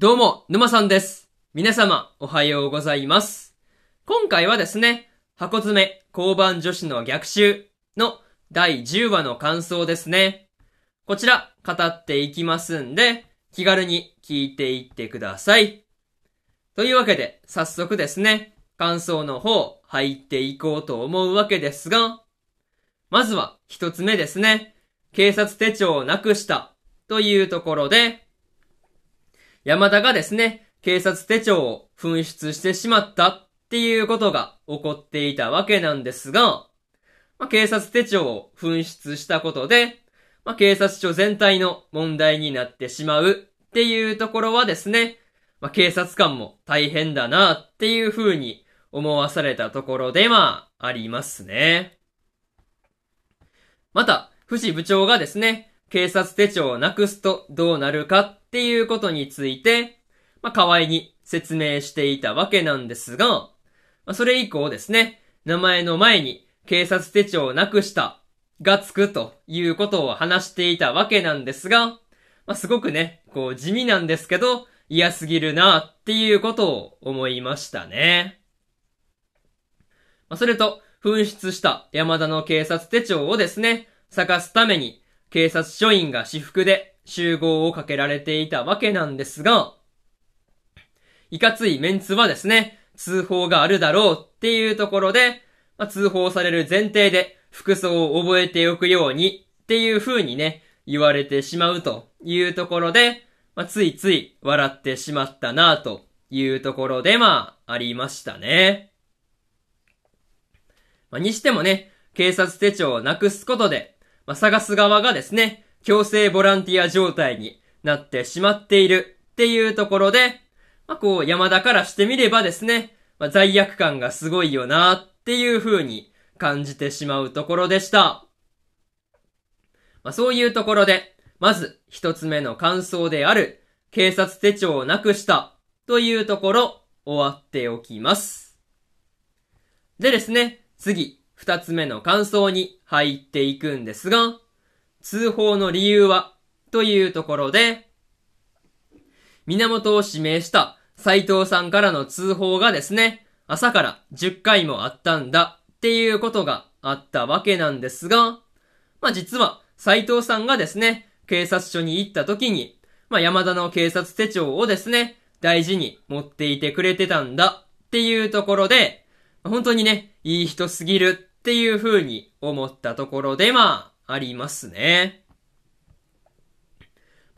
どうも、沼さんです。皆様、おはようございます。今回はですね、箱詰め交番女子の逆襲の第10話の感想ですね。こちら、語っていきますんで、気軽に聞いていってください。というわけで、早速ですね、感想の方、入っていこうと思うわけですが、まずは、一つ目ですね、警察手帳をなくした、というところで、山田がですね、警察手帳を紛失してしまったっていうことが起こっていたわけなんですが、まあ、警察手帳を紛失したことで、まあ、警察署全体の問題になってしまうっていうところはですね、まあ、警察官も大変だなっていう風に思わされたところでまあ、りますね。また、藤部長がですね、警察手帳をなくすとどうなるかっっていうことについて、まあ、河合に説明していたわけなんですが、まあ、それ以降ですね、名前の前に警察手帳をなくしたがつくということを話していたわけなんですが、まあ、すごくね、こう地味なんですけど、嫌すぎるなっていうことを思いましたね。まあ、それと、紛失した山田の警察手帳をですね、探すために警察署員が私服で集合をかけられていたわけなんですが、いかついメンツはですね、通報があるだろうっていうところで、まあ、通報される前提で服装を覚えておくようにっていう風にね、言われてしまうというところで、まあ、ついつい笑ってしまったなというところでまあ、ありましたね。まあ、にしてもね、警察手帳をなくすことで、まあ、探す側がですね、強制ボランティア状態になってしまっているっていうところで、まあ、こう、山田からしてみればですね、まあ、罪悪感がすごいよなっていう風に感じてしまうところでした。まあ、そういうところで、まず一つ目の感想である、警察手帳をなくしたというところ、終わっておきます。でですね、次、二つ目の感想に入っていくんですが、通報の理由は、というところで、源を指名した斉藤さんからの通報がですね、朝から10回もあったんだっていうことがあったわけなんですが、まあ実は斉藤さんがですね、警察署に行った時に、まあ山田の警察手帳をですね、大事に持っていてくれてたんだっていうところで、本当にね、いい人すぎるっていう風に思ったところでまあ、ありますね。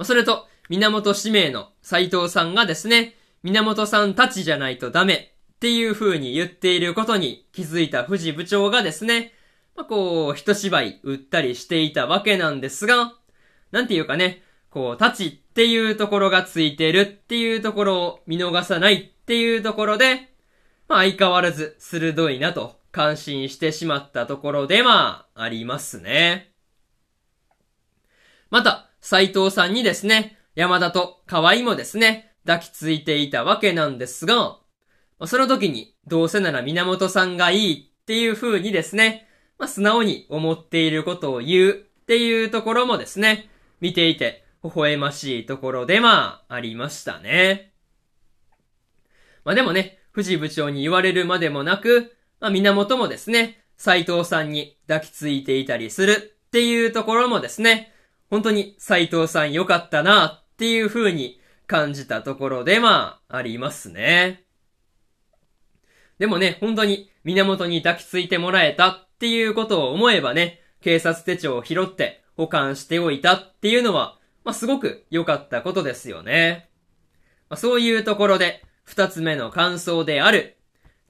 それと、源氏名の斎藤さんがですね、源さんたちじゃないとダメっていう風に言っていることに気づいた藤部長がですね、まあ、こう、一芝居打ったりしていたわけなんですが、なんていうかね、こう、立ちっていうところがついてるっていうところを見逃さないっていうところで、まあ相変わらず鋭いなと感心してしまったところでまあ、ありますね。また、斎藤さんにですね、山田と河合もですね、抱きついていたわけなんですが、その時に、どうせなら源さんがいいっていう風にですね、まあ、素直に思っていることを言うっていうところもですね、見ていて微笑ましいところでまあ、ありましたね。まあでもね、藤部長に言われるまでもなく、まあ源もですね、斎藤さんに抱きついていたりするっていうところもですね、本当に斎藤さん良かったなっていう風に感じたところでまあ、ありますね。でもね、本当に源に抱きついてもらえたっていうことを思えばね、警察手帳を拾って保管しておいたっていうのは、まあ、すごく良かったことですよね。まあ、そういうところで、二つ目の感想である、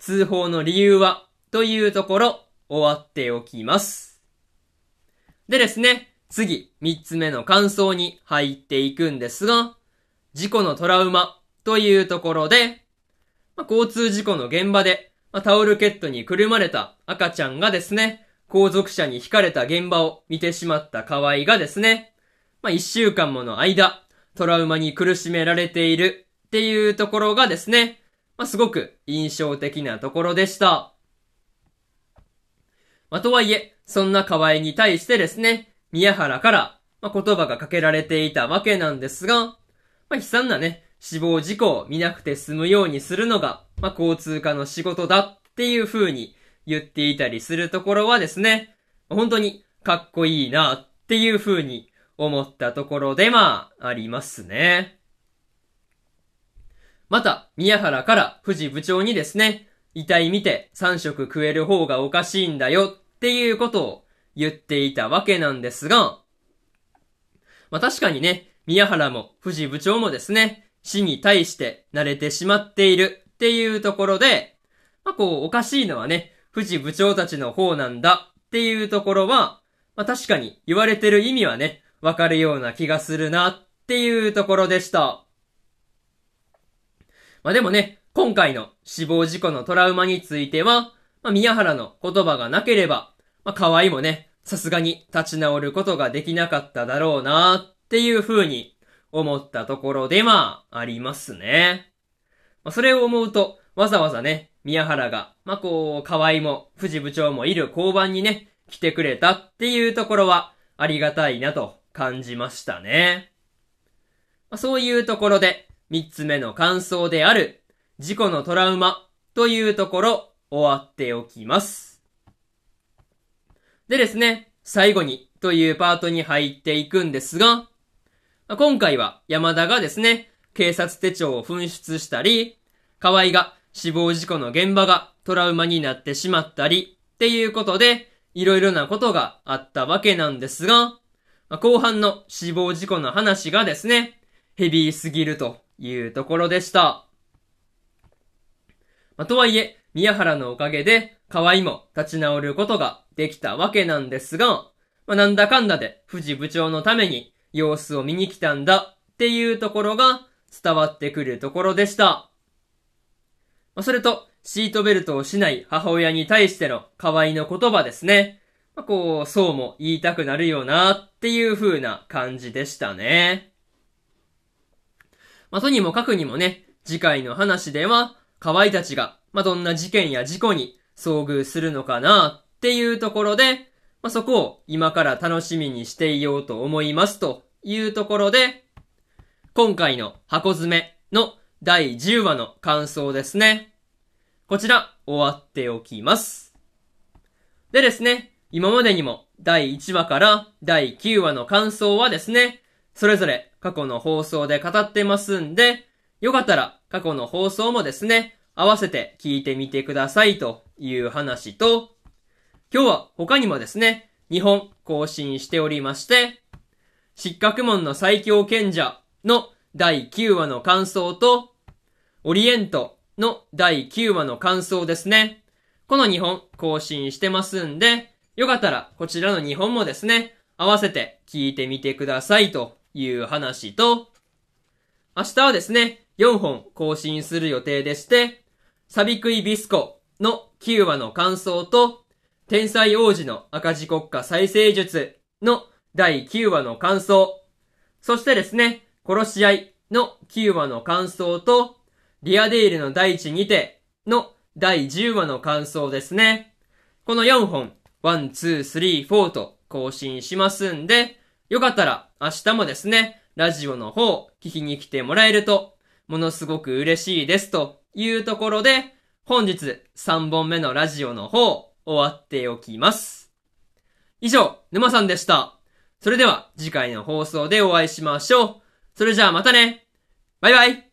通報の理由は、というところ、終わっておきます。でですね、次、三つ目の感想に入っていくんですが、事故のトラウマというところで、まあ、交通事故の現場で、まあ、タオルケットにくるまれた赤ちゃんがですね、後続車に引かれた現場を見てしまった河合がですね、まあ、一週間もの間、トラウマに苦しめられているっていうところがですね、まあ、すごく印象的なところでした。まあ、とはいえ、そんな河合に対してですね、宮原から、まあ、言葉がかけられていたわけなんですが、まあ、悲惨なね、死亡事故を見なくて済むようにするのが、まあ、交通課の仕事だっていう風に言っていたりするところはですね、本当にかっこいいなっていう風に思ったところでまあ、ありますね。また、宮原から藤部長にですね、遺体見て3食食える方がおかしいんだよっていうことを言っていたわけなんですが、まあ確かにね、宮原も藤部長もですね、死に対して慣れてしまっているっていうところで、まあこうおかしいのはね、藤部長たちの方なんだっていうところは、まあ確かに言われてる意味はね、わかるような気がするなっていうところでした。まあでもね、今回の死亡事故のトラウマについては、まあ宮原の言葉がなければ、まあ河合もね、さすがに立ち直ることができなかっただろうなっていう風に思ったところでまあ、りますね。まあそれを思うと、わざわざね、宮原が、まあこう、河合も藤部長もいる交番にね、来てくれたっていうところは、ありがたいなと感じましたね。まあ、そういうところで、三つ目の感想である、事故のトラウマというところ、終わっておきます。でですね、最後にというパートに入っていくんですが、今回は山田がですね、警察手帳を紛失したり、河合が死亡事故の現場がトラウマになってしまったり、っていうことで、いろいろなことがあったわけなんですが、後半の死亡事故の話がですね、ヘビーすぎるというところでした。まあ、とはいえ、宮原のおかげで、河合も立ち直ることができたわけなんですが、まあ、なんだかんだで藤部長のために様子を見に来たんだっていうところが伝わってくるところでした。まあ、それと、シートベルトをしない母親に対しての河合の言葉ですね。まあ、こう、そうも言いたくなるよなっていう風な感じでしたね。まあ、とにもかくにもね、次回の話では、河合たちが、まあ、どんな事件や事故に遭遇するのかなっていうところで、まあ、そこを今から楽しみにしていようと思いますというところで、今回の箱詰めの第10話の感想ですね。こちら終わっておきます。でですね、今までにも第1話から第9話の感想はですね、それぞれ過去の放送で語ってますんで、よかったら過去の放送もですね、合わせて聞いてみてくださいという話と、今日は他にもですね、2本更新しておりまして、失格門の最強賢者の第9話の感想と、オリエントの第9話の感想ですね。この2本更新してますんで、よかったらこちらの2本もですね、合わせて聞いてみてくださいという話と、明日はですね、4本更新する予定でして、サビクイビスコの9話の感想と、天才王子の赤字国家再生術の第9話の感想、そしてですね、殺し合いの9話の感想と、リアデールの第一にての第10話の感想ですね。この4本、1、2、3、4と更新しますんで、よかったら明日もですね、ラジオの方聞きに来てもらえると、ものすごく嬉しいですというところで、本日3本目のラジオの方終わっておきます。以上、沼さんでした。それでは次回の放送でお会いしましょう。それじゃあまたねバイバイ